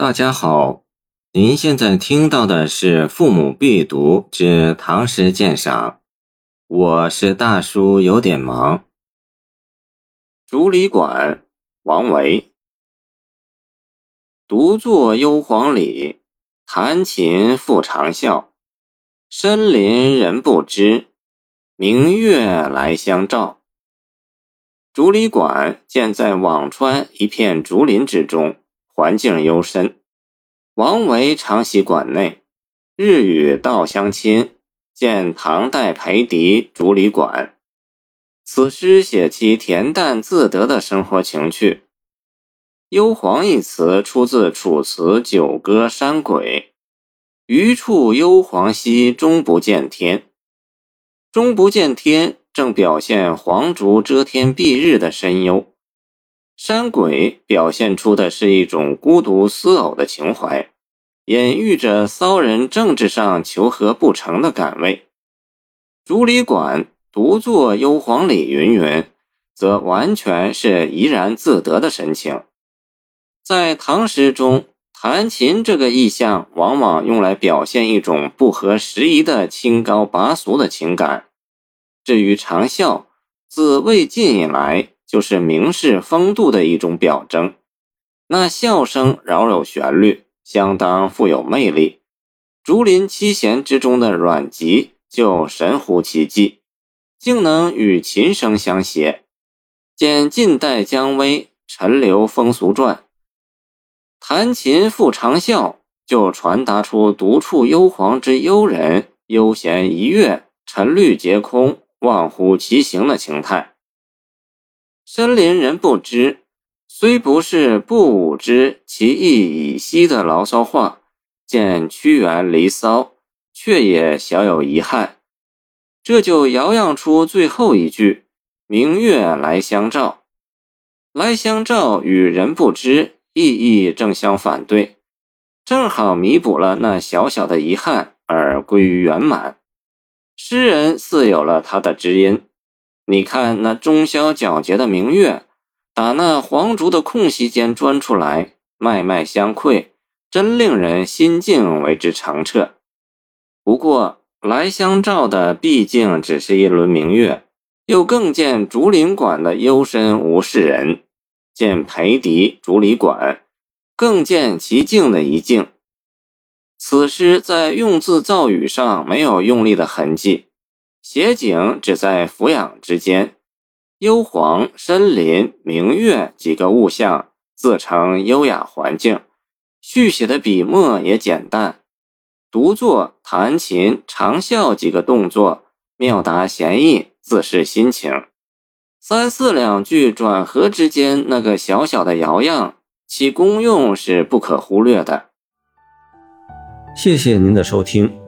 大家好，您现在听到的是《父母必读之唐诗鉴赏》，我是大叔，有点忙。《竹里馆》王维，独坐幽篁里，弹琴复长啸。深林人不知，明月来相照。竹里馆建在辋川一片竹林之中。环境幽深，王维常喜馆内，日与道相亲，见唐代裴迪竹里馆。此诗写其恬淡自得的生活情趣。幽篁一词出自《楚辞·九歌·山鬼》：“余处幽篁兮，终不见天。”终不见天，正表现黄竹遮天蔽日的深幽。山鬼表现出的是一种孤独思偶的情怀，隐喻着骚人政治上求和不成的感味。竹里馆独坐幽篁里，云云，则完全是怡然自得的神情。在唐诗中，弹琴这个意象往往用来表现一种不合时宜的清高拔俗的情感。至于长啸，自魏晋以来。就是名士风度的一种表征，那笑声饶有旋律，相当富有魅力。竹林七贤之中的阮籍就神乎其技，竟能与琴声相谐。见晋代姜维《陈留风俗传》，弹琴复长啸，就传达出独处幽篁之幽人悠闲一跃、沉虑皆空、忘乎其形的情态。深林人不知，虽不是不武之其意已息的牢骚话，见屈原《离骚》，却也小有遗憾。这就摇漾出最后一句“明月来相照”，“来相照”与“人不知”意义正相反对，正好弥补了那小小的遗憾，而归于圆满。诗人似有了他的知音。你看那中宵皎洁的明月，打那黄竹的空隙间钻出来，脉脉相窥，真令人心境为之澄澈。不过来相照的毕竟只是一轮明月，又更见竹林馆的幽深无世人，见裴迪竹里馆，更见其静的一静。此诗在用字造语上没有用力的痕迹。写景只在俯仰之间，幽篁、深林、明月几个物象自成优雅环境。续写的笔墨也简单，独坐、弹琴、长啸几个动作妙达闲逸，自是心情。三四两句转合之间那个小小的摇漾，其功用是不可忽略的。谢谢您的收听。